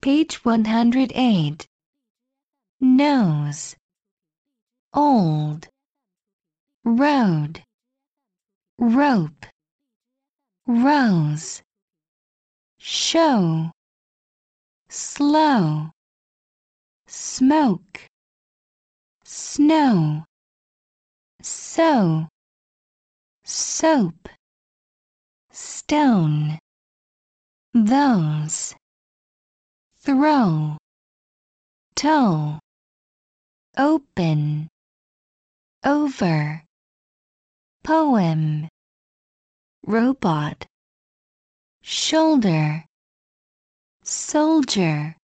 Page 108. Nose. Old. Road. Rope. Rose. Show. Slow. Smoke. Snow. Sew. Soap. Stone. Those. Throw. Toe. Open. Over. Poem. Robot. Shoulder. Soldier.